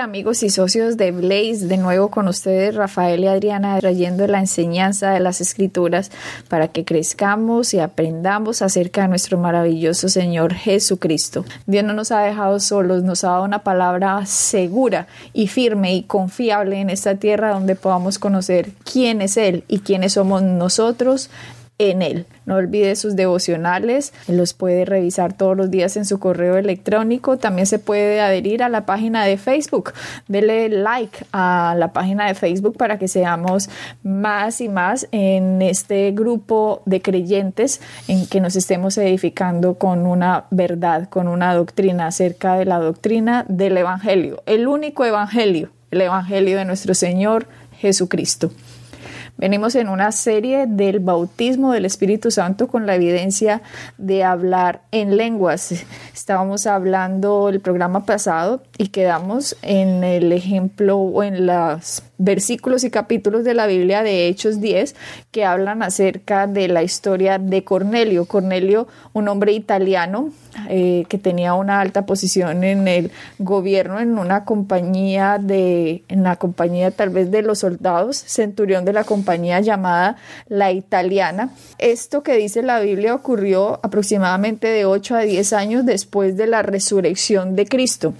Amigos y socios de Blaze, de nuevo con ustedes Rafael y Adriana trayendo la enseñanza de las escrituras para que crezcamos y aprendamos acerca de nuestro maravilloso Señor Jesucristo. Dios no nos ha dejado solos, nos ha dado una palabra segura y firme y confiable en esta tierra donde podamos conocer quién es Él y quiénes somos nosotros en él. No olvide sus devocionales, los puede revisar todos los días en su correo electrónico. También se puede adherir a la página de Facebook. Dele like a la página de Facebook para que seamos más y más en este grupo de creyentes en que nos estemos edificando con una verdad, con una doctrina acerca de la doctrina del Evangelio, el único Evangelio, el Evangelio de nuestro Señor Jesucristo. Venimos en una serie del bautismo del Espíritu Santo con la evidencia de hablar en lenguas. Estábamos hablando el programa pasado y quedamos en el ejemplo o en los versículos y capítulos de la Biblia de Hechos 10 que hablan acerca de la historia de Cornelio. Cornelio, un hombre italiano eh, que tenía una alta posición en el gobierno, en una compañía de, en la compañía tal vez de los soldados, centurión de la compañía llamada La Italiana. Esto que dice la Biblia ocurrió aproximadamente de 8 a 10 años después de la resurrección de Cristo.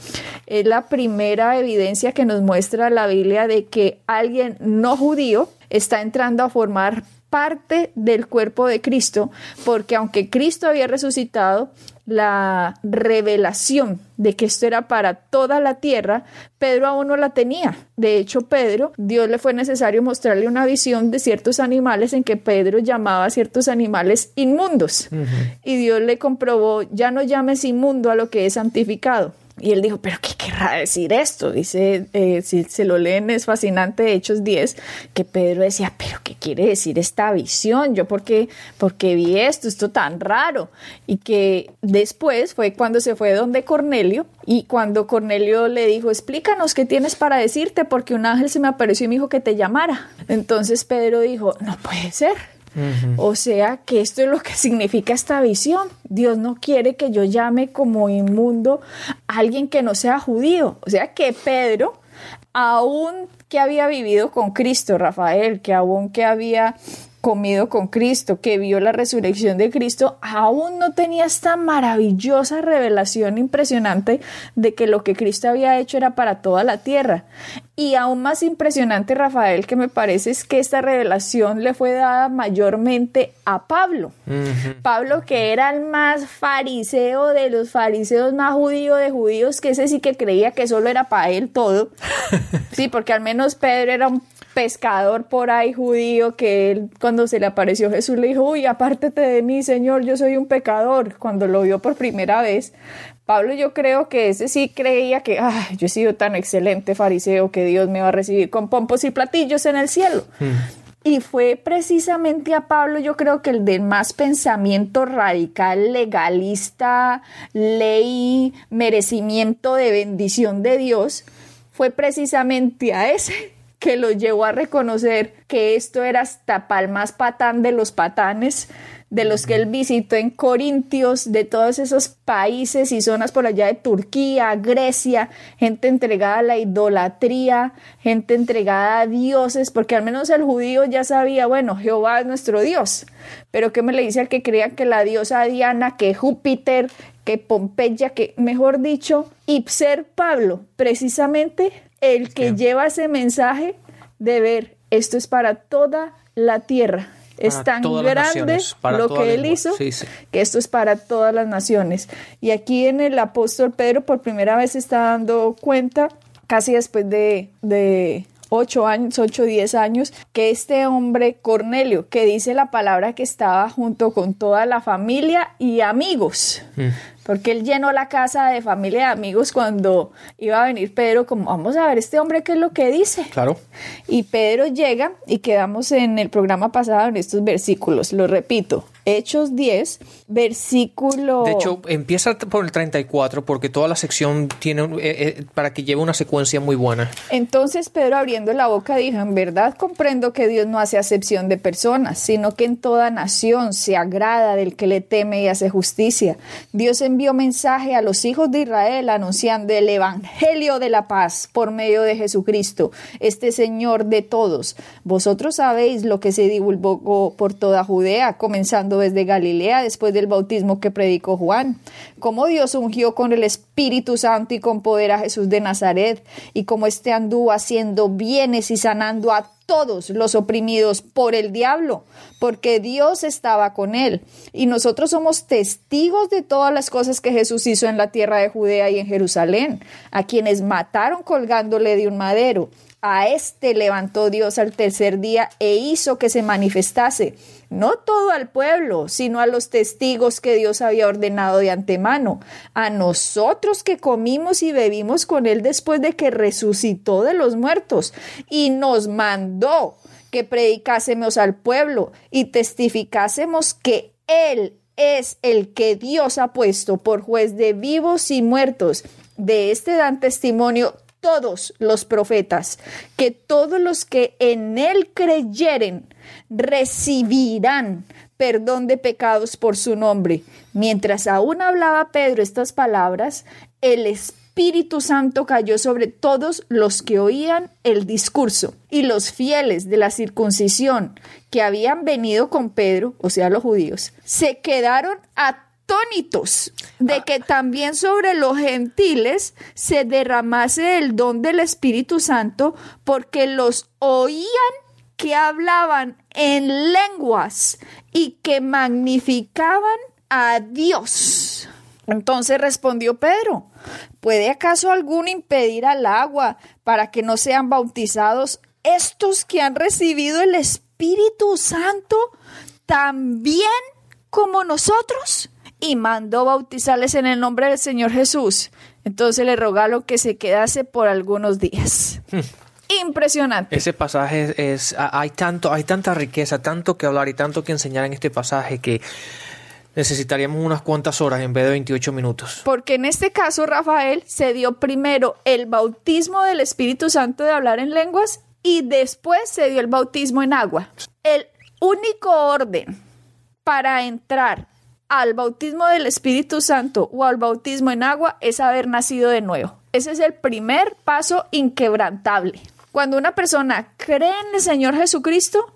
Es la primera evidencia que nos muestra la Biblia de que alguien no judío está entrando a formar parte del cuerpo de Cristo, porque aunque Cristo había resucitado, la revelación de que esto era para toda la tierra, Pedro aún no la tenía. De hecho, Pedro, Dios le fue necesario mostrarle una visión de ciertos animales en que Pedro llamaba a ciertos animales inmundos. Y Dios le comprobó, ya no llames inmundo a lo que es santificado. Y él dijo, pero ¿qué querrá decir esto? Dice, eh, si se lo leen, es fascinante, Hechos 10, que Pedro decía, pero ¿qué quiere decir esta visión? Yo, ¿por qué, vi esto? Esto tan raro. Y que después fue cuando se fue donde Cornelio y cuando Cornelio le dijo, explícanos qué tienes para decirte, porque un ángel se me apareció y me dijo que te llamara. Entonces Pedro dijo, no puede ser. O sea que esto es lo que significa esta visión. Dios no quiere que yo llame como inmundo a alguien que no sea judío. O sea que Pedro, aún que había vivido con Cristo, Rafael, que aún que había comido con Cristo, que vio la resurrección de Cristo, aún no tenía esta maravillosa revelación impresionante de que lo que Cristo había hecho era para toda la tierra. Y aún más impresionante, Rafael, que me parece es que esta revelación le fue dada mayormente a Pablo. Pablo, que era el más fariseo de los fariseos, más judío de judíos, que ese sí que creía que solo era para él todo. Sí, porque al menos Pedro era un pescador por ahí judío que él cuando se le apareció Jesús le dijo, uy, apártate de mí, Señor, yo soy un pecador, cuando lo vio por primera vez. Pablo yo creo que ese sí creía que, ah, yo he sido tan excelente fariseo que Dios me va a recibir con pompos y platillos en el cielo. Hmm. Y fue precisamente a Pablo, yo creo que el de más pensamiento radical, legalista, ley, merecimiento de bendición de Dios, fue precisamente a ese que lo llevó a reconocer que esto era hasta palmas patán de los patanes, de los que él visitó en Corintios, de todos esos países y zonas por allá de Turquía, Grecia, gente entregada a la idolatría, gente entregada a dioses, porque al menos el judío ya sabía, bueno, Jehová es nuestro Dios, pero ¿qué me le dice al que crea que la diosa Diana, que Júpiter, que Pompeya, que mejor dicho, Ipser Pablo, precisamente el que lleva ese mensaje de ver, esto es para toda la tierra. es tan grande lo que él hizo que esto es para todas las naciones. Y aquí en el apóstol Pedro por primera vez está dando cuenta, casi después de, de ocho años, ocho, diez años, que este hombre Cornelio, que dice la palabra que estaba junto con toda la familia y amigos. Mm porque él llenó la casa de familia y amigos cuando iba a venir Pedro, como vamos a ver este hombre qué es lo que dice. Claro. Y Pedro llega y quedamos en el programa pasado en estos versículos, lo repito, Hechos 10, versículo... De hecho, empieza por el 34 porque toda la sección tiene, eh, eh, para que lleve una secuencia muy buena. Entonces Pedro abriendo la boca dijo, en verdad comprendo que Dios no hace acepción de personas, sino que en toda nación se agrada del que le teme y hace justicia. Dios envió mensaje a los hijos de Israel anunciando el Evangelio de la paz por medio de Jesucristo, este Señor de todos. Vosotros sabéis lo que se divulgó por toda Judea, comenzando desde Galilea después del bautismo que predicó Juan, cómo Dios ungió con el Espíritu Santo y con poder a Jesús de Nazaret, y cómo éste anduvo haciendo bienes y sanando a todos los oprimidos por el diablo, porque Dios estaba con él. Y nosotros somos testigos de todas las cosas que Jesús hizo en la tierra de Judea y en Jerusalén, a quienes mataron colgándole de un madero. A este levantó Dios al tercer día e hizo que se manifestase, no todo al pueblo, sino a los testigos que Dios había ordenado de antemano, a nosotros que comimos y bebimos con él después de que resucitó de los muertos, y nos mandó que predicásemos al pueblo y testificásemos que él es el que Dios ha puesto por juez de vivos y muertos. De este dan testimonio todos los profetas, que todos los que en él creyeren recibirán perdón de pecados por su nombre. Mientras aún hablaba Pedro estas palabras, el Espíritu Santo cayó sobre todos los que oían el discurso y los fieles de la circuncisión que habían venido con Pedro, o sea, los judíos, se quedaron a de que también sobre los gentiles se derramase el don del Espíritu Santo, porque los oían que hablaban en lenguas y que magnificaban a Dios. Entonces respondió Pedro, ¿puede acaso alguno impedir al agua para que no sean bautizados estos que han recibido el Espíritu Santo también como nosotros? y mandó bautizarles en el nombre del Señor Jesús. Entonces le rogaron que se quedase por algunos días. Impresionante. Ese pasaje es, hay tanto, hay tanta riqueza, tanto que hablar y tanto que enseñar en este pasaje que necesitaríamos unas cuantas horas en vez de 28 minutos. Porque en este caso, Rafael, se dio primero el bautismo del Espíritu Santo de hablar en lenguas y después se dio el bautismo en agua. El único orden para entrar al bautismo del Espíritu Santo o al bautismo en agua es haber nacido de nuevo. Ese es el primer paso inquebrantable. Cuando una persona cree en el Señor Jesucristo,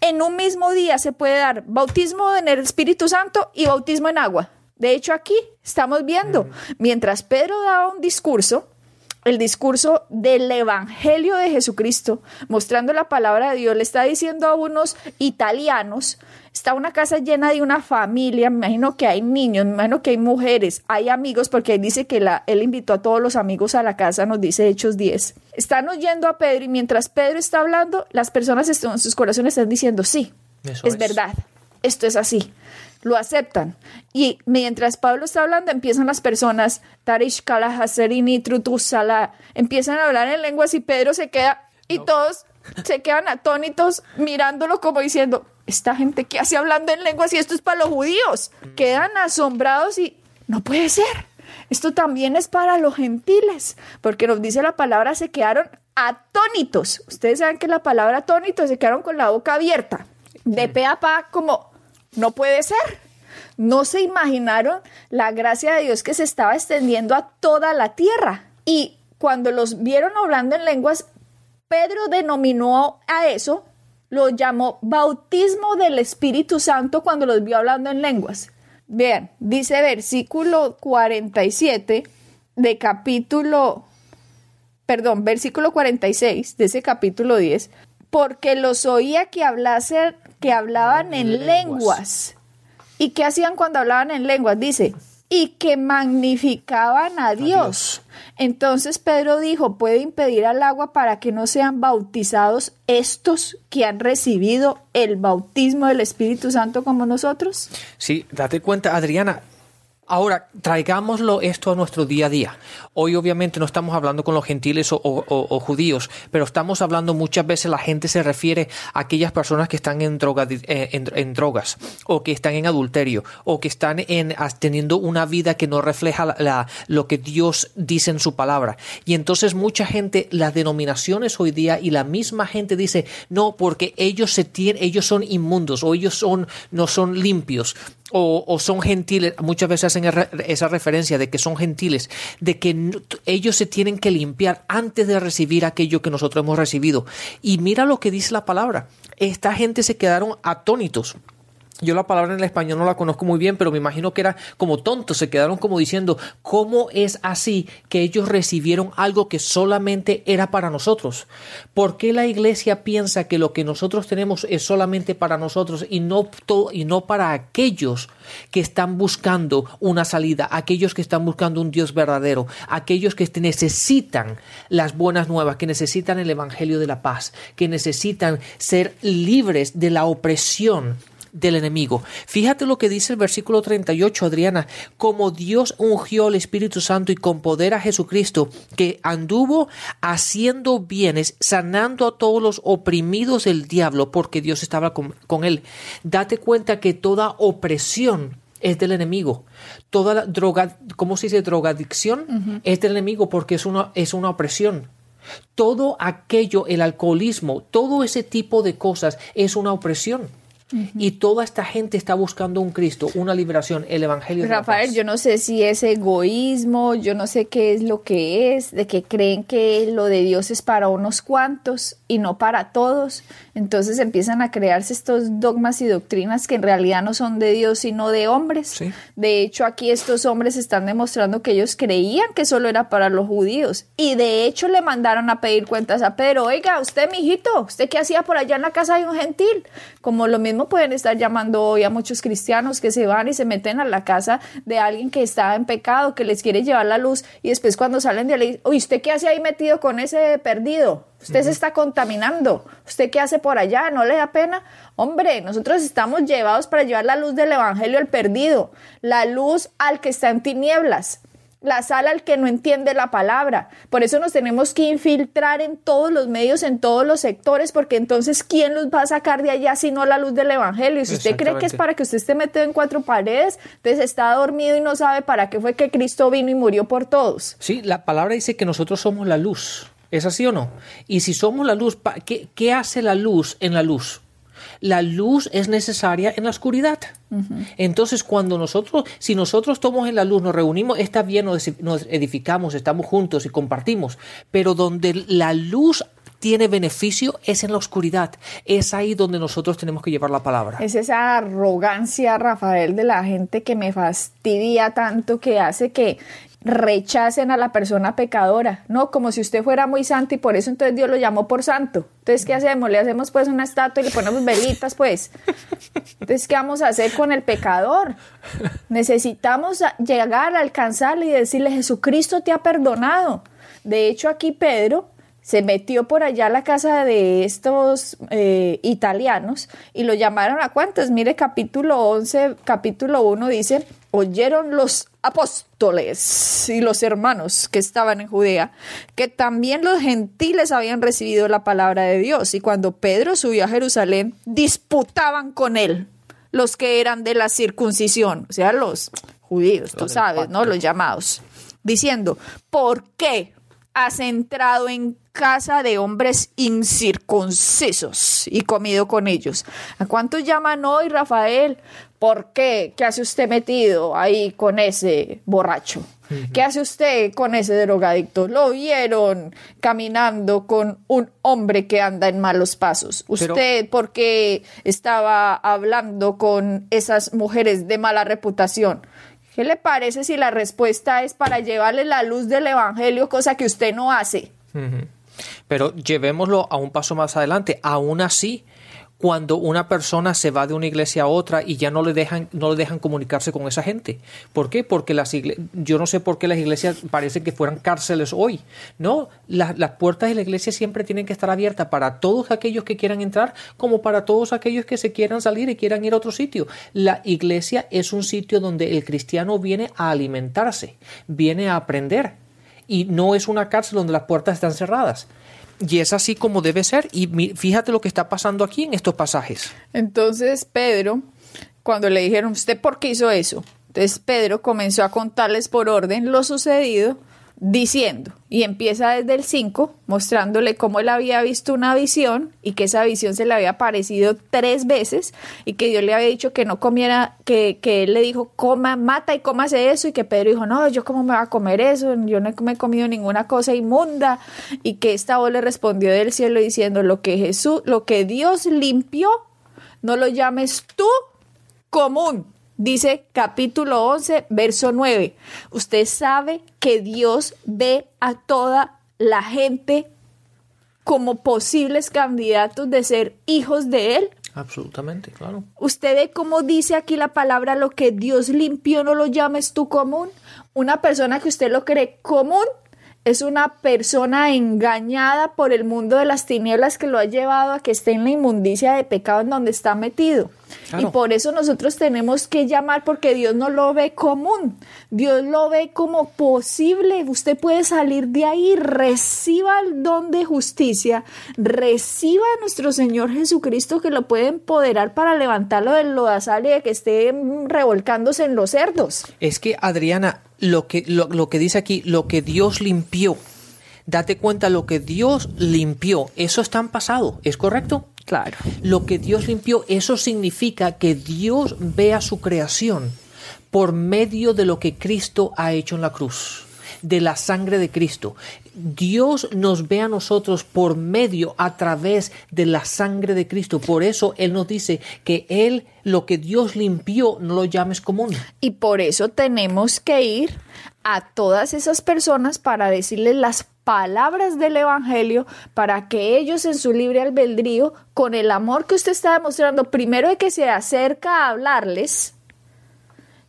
en un mismo día se puede dar bautismo en el Espíritu Santo y bautismo en agua. De hecho, aquí estamos viendo, mientras Pedro daba un discurso, el discurso del Evangelio de Jesucristo, mostrando la palabra de Dios, le está diciendo a unos italianos, está una casa llena de una familia, me imagino que hay niños, me imagino que hay mujeres, hay amigos, porque él dice que la, él invitó a todos los amigos a la casa, nos dice Hechos 10. Están oyendo a Pedro y mientras Pedro está hablando, las personas en sus corazones están diciendo, sí, es verdad, esto es así lo aceptan. Y mientras Pablo está hablando, empiezan las personas, Tarish Kalahaserini, Trutusala, empiezan a hablar en lenguas y Pedro se queda y todos se quedan atónitos mirándolo como diciendo, esta gente que hace hablando en lenguas y esto es para los judíos. Quedan asombrados y no puede ser. Esto también es para los gentiles, porque nos dice la palabra, se quedaron atónitos. Ustedes saben que la palabra atónito se quedaron con la boca abierta, de pe a pa, como no puede ser. No se imaginaron la gracia de Dios que se estaba extendiendo a toda la tierra. Y cuando los vieron hablando en lenguas, Pedro denominó a eso, lo llamó bautismo del Espíritu Santo cuando los vio hablando en lenguas. Vean, dice versículo 47 de capítulo, perdón, versículo 46 de ese capítulo 10, porque los oía que que hablaban en lenguas. ¿Y qué hacían cuando hablaban en lenguas? Dice, y que magnificaban a Dios. Entonces Pedro dijo, ¿puede impedir al agua para que no sean bautizados estos que han recibido el bautismo del Espíritu Santo como nosotros? Sí, date cuenta, Adriana, Ahora, traigámoslo esto a nuestro día a día. Hoy obviamente no estamos hablando con los gentiles o, judíos, pero estamos hablando muchas veces la gente se refiere a aquellas personas que están en, eh, en, drogas o que están en adulterio o que están en, teniendo una vida que no refleja lo que Dios dice en su palabra. Y entonces mucha gente, las denominaciones hoy día y la misma gente dice, no, porque ellos, se tienen, ellos son inmundos o ellos son, no son limpios o, son gentiles, muchas veces hacen esa referencia de que son gentiles, de que ellos se tienen que limpiar antes de recibir aquello que nosotros hemos recibido. Y mira lo que dice la palabra. Esta gente se quedaron atónitos. Yo la palabra en el español no la conozco muy bien, pero me imagino que era como tontos, se quedaron como diciendo, ¿cómo es así que ellos recibieron algo que solamente era para nosotros? ¿Por qué la iglesia piensa que lo que nosotros tenemos es solamente para nosotros y no, y no para aquellos que están buscando una salida, aquellos que están buscando un Dios verdadero, aquellos que necesitan las buenas nuevas, que necesitan el Evangelio de la paz, que necesitan ser libres de la opresión del enemigo. Fíjate lo que dice el versículo 38, Adriana, como Dios ungió al Espíritu Santo y con poder a Jesucristo, que anduvo haciendo bienes, sanando a todos los oprimidos del diablo, porque Dios estaba con, él. Date cuenta que toda opresión es del enemigo. Toda la droga, ¿cómo se dice? Drogadicción es del enemigo porque es una, es una opresión. Todo aquello, el alcoholismo, todo ese tipo de cosas es una opresión. Y toda esta gente está buscando un Cristo, una liberación, el Evangelio. Rafael, yo no sé si es egoísmo, yo no sé qué es lo que es, de que creen que lo de Dios es para unos cuantos y no para todos. Entonces empiezan a crearse estos dogmas y doctrinas que en realidad no son de Dios sino de hombres. De hecho, aquí estos hombres están demostrando que ellos creían que solo era para los judíos y de hecho le mandaron a pedir cuentas a Pedro. Oiga, usted, mijito, ¿usted qué hacía por allá en la casa de un gentil? Como lo mismo pueden estar llamando hoy a muchos cristianos que se van y se meten a la casa de alguien que está en pecado, que les quiere llevar la luz y después cuando salen de ahí, oye, ¿usted qué hace ahí metido con ese perdido? Usted se está contaminando. ¿Usted qué hace por allá? ¿No le da pena? Hombre, nosotros estamos llevados para llevar la luz del Evangelio al perdido, la luz al que está en tinieblas, la sal al que no entiende la palabra. Por eso nos tenemos que infiltrar en todos los medios, en todos los sectores, porque entonces, ¿quién los va a sacar de allá si no la luz del Evangelio? Y si usted cree que es para que usted esté metido en cuatro paredes, entonces está dormido y no sabe para qué fue que Cristo vino y murió por todos. Sí, la palabra dice que nosotros somos la luz. ¿Es así o no? Y si somos la luz, ¿qué, hace la luz en la luz? La luz es necesaria en la oscuridad. Entonces, cuando nosotros, si nosotros tomamos en la luz, nos reunimos, está bien, nos edificamos, estamos juntos y compartimos, pero donde la luz tiene beneficio es en la oscuridad. Es ahí donde nosotros tenemos que llevar la palabra. Es esa arrogancia, Rafael, de la gente que me fastidia tanto, que hace que rechacen a la persona pecadora, no como si usted fuera muy santo y por eso entonces Dios lo llamó por santo. Entonces, ¿qué hacemos? Le hacemos pues una estatua y le ponemos velitas, pues. Entonces, ¿qué vamos a hacer con el pecador? Necesitamos llegar a alcanzarle y decirle, Jesucristo te ha perdonado. De hecho, aquí Pedro se metió por allá a la casa de estos eh, italianos y lo llamaron a cuántos. Mire, capítulo 11, capítulo 1 dice, oyeron los apóstoles y los hermanos que estaban en Judea, que también los gentiles habían recibido la palabra de Dios. Y cuando Pedro subió a Jerusalén, disputaban con él los que eran de la circuncisión, o sea, los judíos, tú sabes, ¿no? Los llamados, diciendo, ¿por qué has entrado en casa de hombres incircuncisos y comido con ellos. ¿A cuántos llaman hoy, Rafael? ¿Por qué? ¿Qué hace usted metido ahí con ese borracho? ¿Qué hace usted con ese drogadicto? Lo vieron caminando con un hombre que anda en malos pasos. ¿Usted por qué estaba hablando con esas mujeres de mala reputación? ¿Qué le parece si la respuesta es para llevarle la luz del Evangelio, cosa que usted no hace? Pero llevémoslo a un paso más adelante. Aún así, cuando una persona se va de una iglesia a otra y ya no le dejan, no le dejan comunicarse con esa gente. ¿Por qué? Porque las yo no sé por qué las iglesias parece que fueran cárceles hoy. No, las, las puertas de la iglesia siempre tienen que estar abiertas para todos aquellos que quieran entrar, como para todos aquellos que se quieran salir y quieran ir a otro sitio. La iglesia es un sitio donde el cristiano viene a alimentarse, viene a aprender. Y no es una cárcel donde las puertas están cerradas. Y es así como debe ser. Y fíjate lo que está pasando aquí en estos pasajes. Entonces Pedro, cuando le dijeron, ¿usted por qué hizo eso? Entonces Pedro comenzó a contarles por orden lo sucedido diciendo, y empieza desde el 5, mostrándole cómo él había visto una visión y que esa visión se le había aparecido tres veces y que Dios le había dicho que no comiera, que, que él le dijo, coma, mata y cómase eso, y que Pedro dijo, no, yo cómo me voy a comer eso, yo no me he comido ninguna cosa inmunda, y que esta voz le respondió del cielo diciendo, lo que Jesús, lo que Dios limpió, no lo llames tú común. Dice capítulo 11, verso 9. Usted sabe que Dios ve a toda la gente como posibles candidatos de ser hijos de Él. Absolutamente, claro. Usted ve cómo dice aquí la palabra, lo que Dios limpió no lo llames tú común. Una persona que usted lo cree común es una persona engañada por el mundo de las tinieblas que lo ha llevado a que esté en la inmundicia de pecado en donde está metido. Y por eso nosotros tenemos que llamar porque Dios no lo ve común, Dios lo ve como posible. Usted puede salir de ahí, reciba el don de justicia, reciba a nuestro Señor Jesucristo que lo puede empoderar para levantarlo del lodazal y de que esté revolcándose en los cerdos. Es que Adriana, lo que, lo, que dice aquí, lo que Dios limpió, date cuenta lo que Dios limpió, eso está en pasado, ¿es correcto? Claro. Lo que Dios limpió, eso significa que Dios ve a su creación por medio de lo que Cristo ha hecho en la cruz, de la sangre de Cristo. Dios nos ve a nosotros por medio, a través de la sangre de Cristo. Por eso Él nos dice que Él, lo que Dios limpió, no lo llames común. Y por eso tenemos que ir a todas esas personas para decirles las palabras del Evangelio para que ellos en su libre albedrío, con el amor que usted está demostrando, primero de que se acerca a hablarles,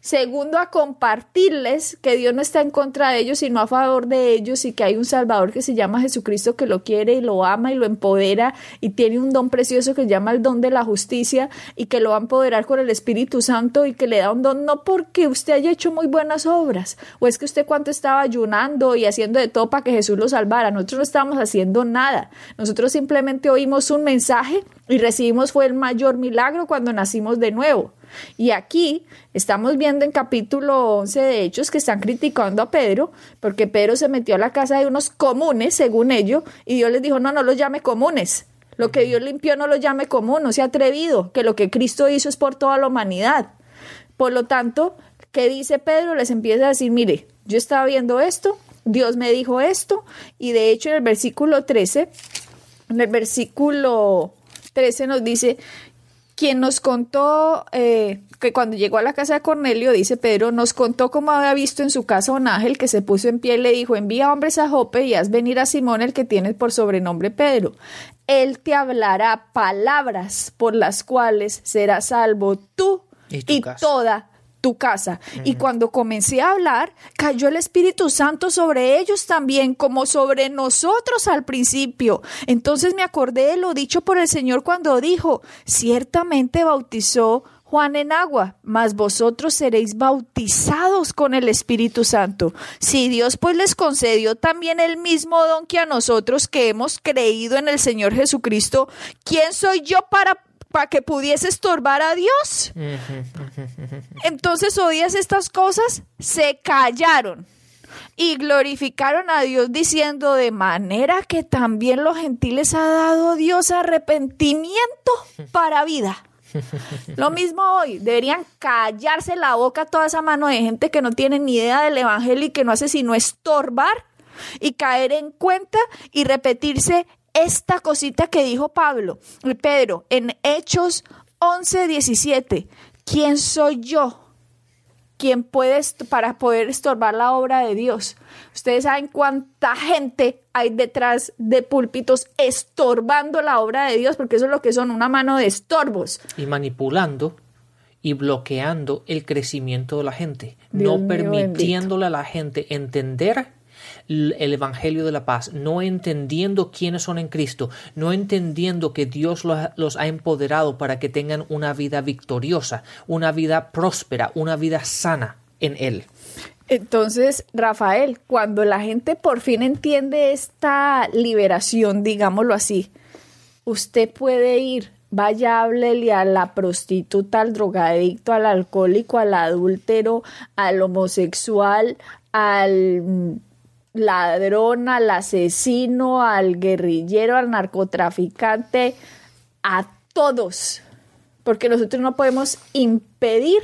Segundo, a compartirles que Dios no está en contra de ellos, sino a favor de ellos y que hay un Salvador que se llama Jesucristo que lo quiere y lo ama y lo empodera y tiene un don precioso que se llama el don de la justicia y que lo va a empoderar con el Espíritu Santo y que le da un don no porque usted haya hecho muy buenas obras o es que usted cuánto estaba ayunando y haciendo de todo para que Jesús lo salvara. Nosotros no estábamos haciendo nada. Nosotros simplemente oímos un mensaje y recibimos fue el mayor milagro cuando nacimos de nuevo. Y aquí estamos viendo en capítulo 11 de Hechos que están criticando a Pedro porque Pedro se metió a la casa de unos comunes, según ellos, y Dios les dijo, no, no los llame comunes. Lo que Dios limpió no lo llame común, no sea atrevido, que lo que Cristo hizo es por toda la humanidad. Por lo tanto, ¿qué dice Pedro? Les empieza a decir, mire, yo estaba viendo esto, Dios me dijo esto, y de hecho en el versículo 13, en el versículo 13 nos dice, quien nos contó eh, que cuando llegó a la casa de Cornelio, dice Pedro, nos contó cómo había visto en su casa un ángel que se puso en pie y le dijo, envía hombres a Jope y haz venir a Simón el que tiene por sobrenombre Pedro. Él te hablará palabras por las cuales serás salvo tú y, toda tu casa. Y cuando comencé a hablar, cayó el Espíritu Santo sobre ellos también, como sobre nosotros al principio. Entonces me acordé de lo dicho por el Señor cuando dijo, ciertamente bautizó Juan en agua, mas vosotros seréis bautizados con el Espíritu Santo. Si Dios pues les concedió también el mismo don que a nosotros que hemos creído en el Señor Jesucristo, ¿quién soy yo para para que pudiese estorbar a Dios. Entonces oías estas cosas, se callaron y glorificaron a Dios diciendo de manera que también los gentiles ha dado Dios arrepentimiento para vida. Lo mismo hoy, deberían callarse la boca toda esa mano de gente que no tiene ni idea del Evangelio y que no hace sino estorbar y caer en cuenta y repetirse esta cosita que dijo Pablo, Pedro, en Hechos 11, 17. ¿Quién soy yo ¿quién puede para poder estorbar la obra de Dios? Ustedes saben cuánta gente hay detrás de púlpitos estorbando la obra de Dios, porque eso es lo que son, una mano de estorbos. Y manipulando y bloqueando el crecimiento de la gente, no permitiéndole a la gente entender el Evangelio de la paz, no entendiendo quiénes son en Cristo, no entendiendo que Dios los, ha empoderado para que tengan una vida victoriosa, una vida próspera, una vida sana en Él. Entonces, Rafael, cuando la gente por fin entiende esta liberación, digámoslo así, usted puede ir, vaya, háblele a la prostituta, al drogadicto, al alcohólico, al adúltero, al homosexual, al ladrón, al asesino, al guerrillero, al narcotraficante, a todos, porque nosotros no podemos impedir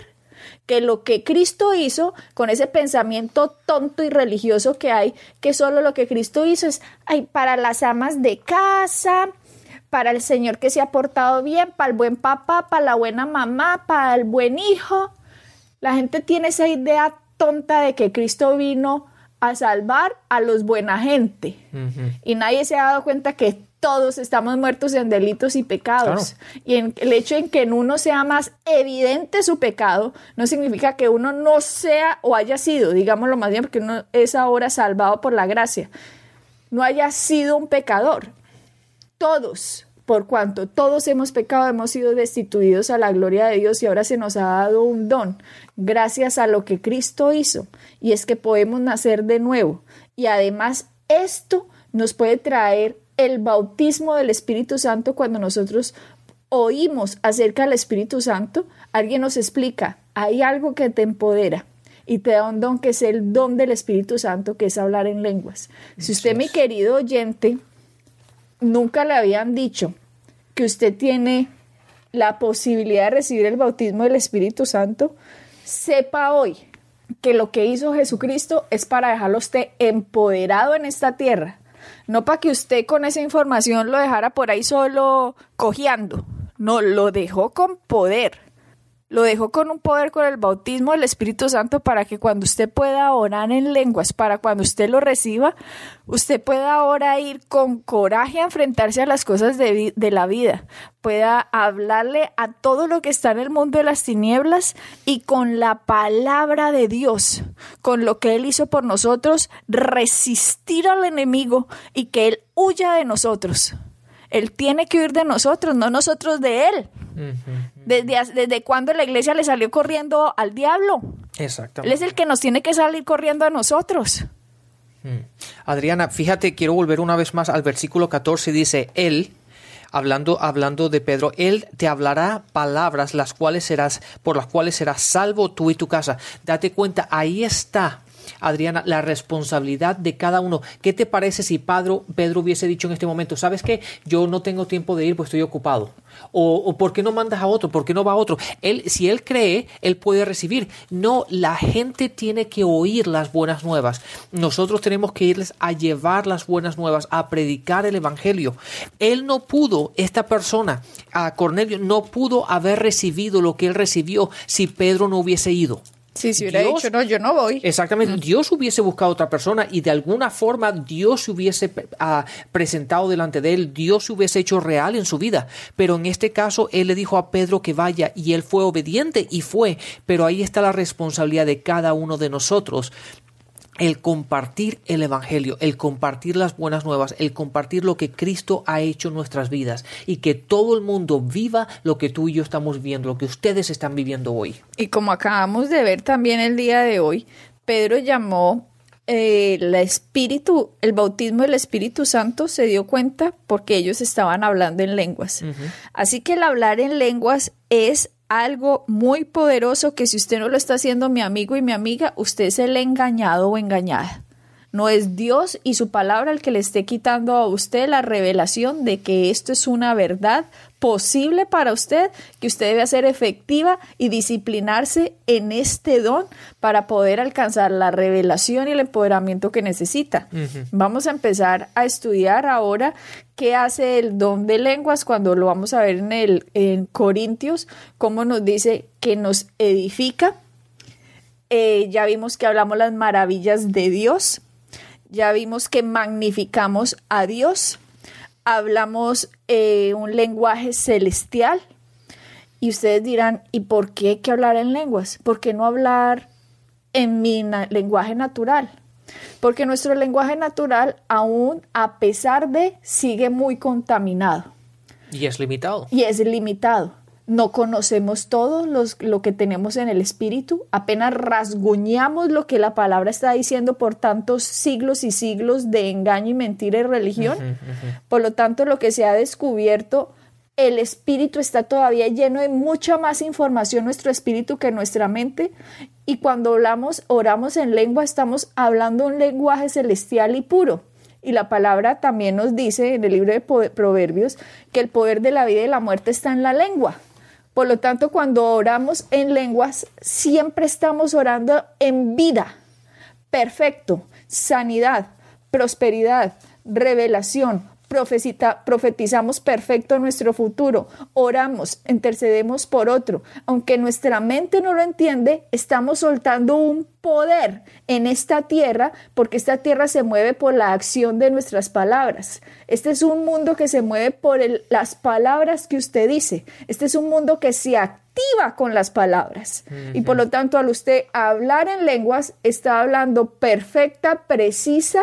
que lo que Cristo hizo con ese pensamiento tonto y religioso que hay, que solo lo que Cristo hizo es para las amas de casa, para el Señor que se ha portado bien, para el buen papá, para la buena mamá, para el buen hijo. La gente tiene esa idea tonta de que Cristo vino a salvar a los buena gente. Y nadie se ha dado cuenta que todos estamos muertos en delitos y pecados. Y en, el hecho en que en uno sea más evidente su pecado, no significa que uno no sea o haya sido, digámoslo más bien, porque uno es ahora salvado por la gracia, no haya sido un pecador. Todos por cuanto todos hemos pecado, hemos sido destituidos a la gloria de Dios y ahora se nos ha dado un don gracias a lo que Cristo hizo. Y es que podemos nacer de nuevo. Y además esto nos puede traer el bautismo del Espíritu Santo cuando nosotros oímos acerca del Espíritu Santo, alguien nos explica, hay algo que te empodera y te da un don que es el don del Espíritu Santo, que es hablar en lenguas. Si usted, mi querido oyente, nunca le habían dicho que usted tiene la posibilidad de recibir el bautismo del Espíritu Santo, sepa hoy que lo que hizo Jesucristo es para dejarlo usted empoderado en esta tierra, no para que usted con esa información lo dejara por ahí solo cojeando, no, lo dejó con poder lo dejó con un poder con el bautismo del Espíritu Santo para que cuando usted pueda orar en lenguas, para cuando usted lo reciba, usted pueda ahora ir con coraje a enfrentarse a las cosas de, de la vida, pueda hablarle a todo lo que está en el mundo de las tinieblas y con la palabra de Dios, con lo que Él hizo por nosotros, resistir al enemigo y que Él huya de nosotros. Él tiene que huir de nosotros, no nosotros de Él. Desde, desde cuando la iglesia le salió corriendo al diablo. Exactamente. Él es el que nos tiene que salir corriendo a nosotros. Adriana, fíjate, quiero volver una vez más al versículo 14. Dice, Él, hablando, hablando de Pedro, Él te hablará palabras las cuales serás, por las cuales serás salvo tú y tu casa. Date cuenta, ahí está Adriana, la responsabilidad de cada uno. ¿Qué te parece si Pedro, Pedro hubiese dicho en este momento, sabes qué, yo no tengo tiempo de ir, pues estoy ocupado? O, ¿por qué no mandas a otro? ¿Por qué no va a otro? Él, si él cree, él puede recibir. No, la gente tiene que oír las buenas nuevas. Nosotros tenemos que irles a llevar las buenas nuevas, a predicar el Evangelio. Él no pudo, esta persona, a Cornelio, no pudo haber recibido lo que él recibió si Pedro no hubiese ido. Sí, si hubiera dicho, no, yo no voy. Exactamente, Dios hubiese buscado a otra persona y de alguna forma Dios se hubiese ah, presentado delante de él, Dios se hubiese hecho real en su vida. Pero en este caso, él le dijo a Pedro que vaya y él fue obediente y fue. Pero ahí está la responsabilidad de cada uno de nosotros el compartir el Evangelio, el compartir las buenas nuevas, el compartir lo que Cristo ha hecho en nuestras vidas y que todo el mundo viva lo que tú y yo estamos viendo, lo que ustedes están viviendo hoy. Y como acabamos de ver también el día de hoy, Pedro llamó eh, el Espíritu, el bautismo del Espíritu Santo se dio cuenta porque ellos estaban hablando en lenguas. Así que el hablar en lenguas es algo muy poderoso que si usted no lo está haciendo mi amigo y mi amiga, usted es el engañado o engañada. No es Dios y su palabra el que le esté quitando a usted la revelación de que esto es una verdad posible para usted, que usted debe hacer efectiva y disciplinarse en este don para poder alcanzar la revelación y el empoderamiento que necesita. Vamos a empezar a estudiar ahora qué hace el don de lenguas cuando lo vamos a ver en el en Corintios, cómo nos dice que nos edifica eh, ya vimos que hablamos las maravillas de Dios, ya vimos que magnificamos a Dios, hablamos eh, un lenguaje celestial. Y ustedes dirán, ¿y por qué hay que hablar en lenguas? ¿Por qué no hablar en mi lenguaje natural? Porque nuestro lenguaje natural, aún a pesar de, sigue muy contaminado. Y es limitado. Y es limitado. No conocemos todo lo que tenemos en el espíritu, apenas rasguñamos lo que la palabra está diciendo por tantos siglos y siglos de engaño y mentira y religión. Por lo tanto, lo que se ha descubierto el espíritu está todavía lleno de mucha más información nuestro espíritu que nuestra mente y cuando hablamos, oramos en lengua, estamos hablando un lenguaje celestial y puro. Y la palabra también nos dice en el libro de Proverbios que el poder de la vida y la muerte está en la lengua. Por lo tanto, cuando oramos en lenguas, siempre estamos orando en vida, perfecto, sanidad, prosperidad, revelación, profetizamos perfecto nuestro futuro, oramos, intercedemos por otro. Aunque nuestra mente no lo entiende, estamos soltando un poder en esta tierra porque esta tierra se mueve por la acción de nuestras palabras. Este es un mundo que se mueve por las palabras que usted dice. Este es un mundo que se activa con las palabras. Y por lo tanto, al usted hablar en lenguas, está hablando perfecta, precisa,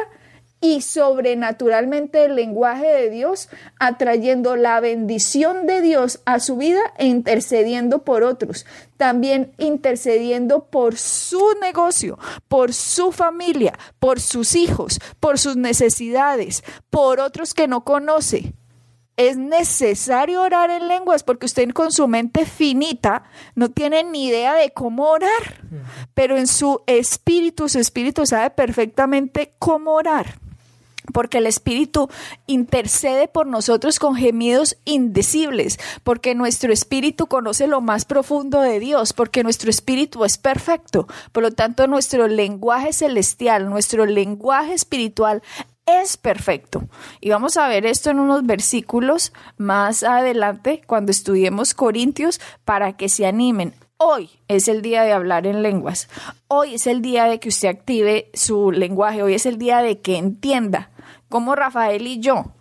y sobrenaturalmente el lenguaje de Dios, atrayendo la bendición de Dios a su vida e intercediendo por otros, también intercediendo por su negocio, por su familia, por sus hijos, por sus necesidades, por otros que no conoce. Es necesario orar en lenguas porque usted con su mente finita no tiene ni idea de cómo orar, pero en su espíritu, su espíritu sabe perfectamente cómo orar porque el Espíritu intercede por nosotros con gemidos indecibles, porque nuestro Espíritu conoce lo más profundo de Dios, porque nuestro Espíritu es perfecto. Por lo tanto, nuestro lenguaje celestial, nuestro lenguaje espiritual es perfecto. Y vamos a ver esto en unos versículos más adelante cuando estudiemos Corintios para que se animen. Hoy es el día de hablar en lenguas. Hoy es el día de que usted active su lenguaje. Hoy es el día de que entienda como Rafael y yo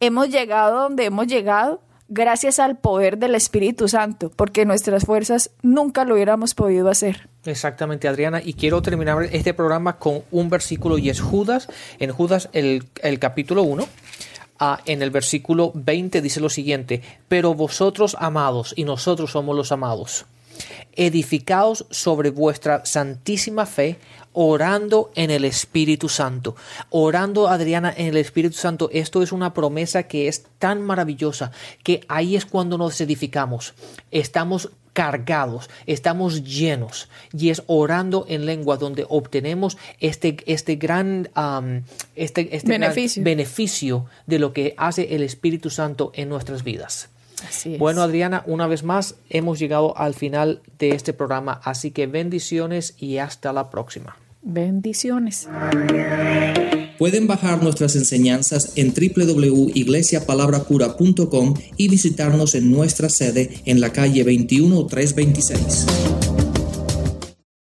hemos llegado donde hemos llegado gracias al poder del Espíritu Santo, porque nuestras fuerzas nunca lo hubiéramos podido hacer. Exactamente, Adriana. Y quiero terminar este programa con un versículo y es Judas. En Judas, el, capítulo 1. Ah, en el versículo 20 dice lo siguiente, pero vosotros amados y nosotros somos los amados, edificaos sobre vuestra santísima fe, orando en el Espíritu Santo. Orando, Adriana, en el Espíritu Santo. Esto es una promesa que es tan maravillosa que ahí es cuando nos edificamos. Estamos cargados, estamos llenos y es orando en lengua donde obtenemos este, este gran, este, este beneficio. beneficio de lo que hace el Espíritu Santo en nuestras vidas. Bueno, Adriana, una vez más hemos llegado al final de este programa, así que bendiciones y hasta la próxima. Bendiciones. Pueden bajar nuestras enseñanzas en www.iglesiapalabracura.com y visitarnos en nuestra sede en la calle 21326.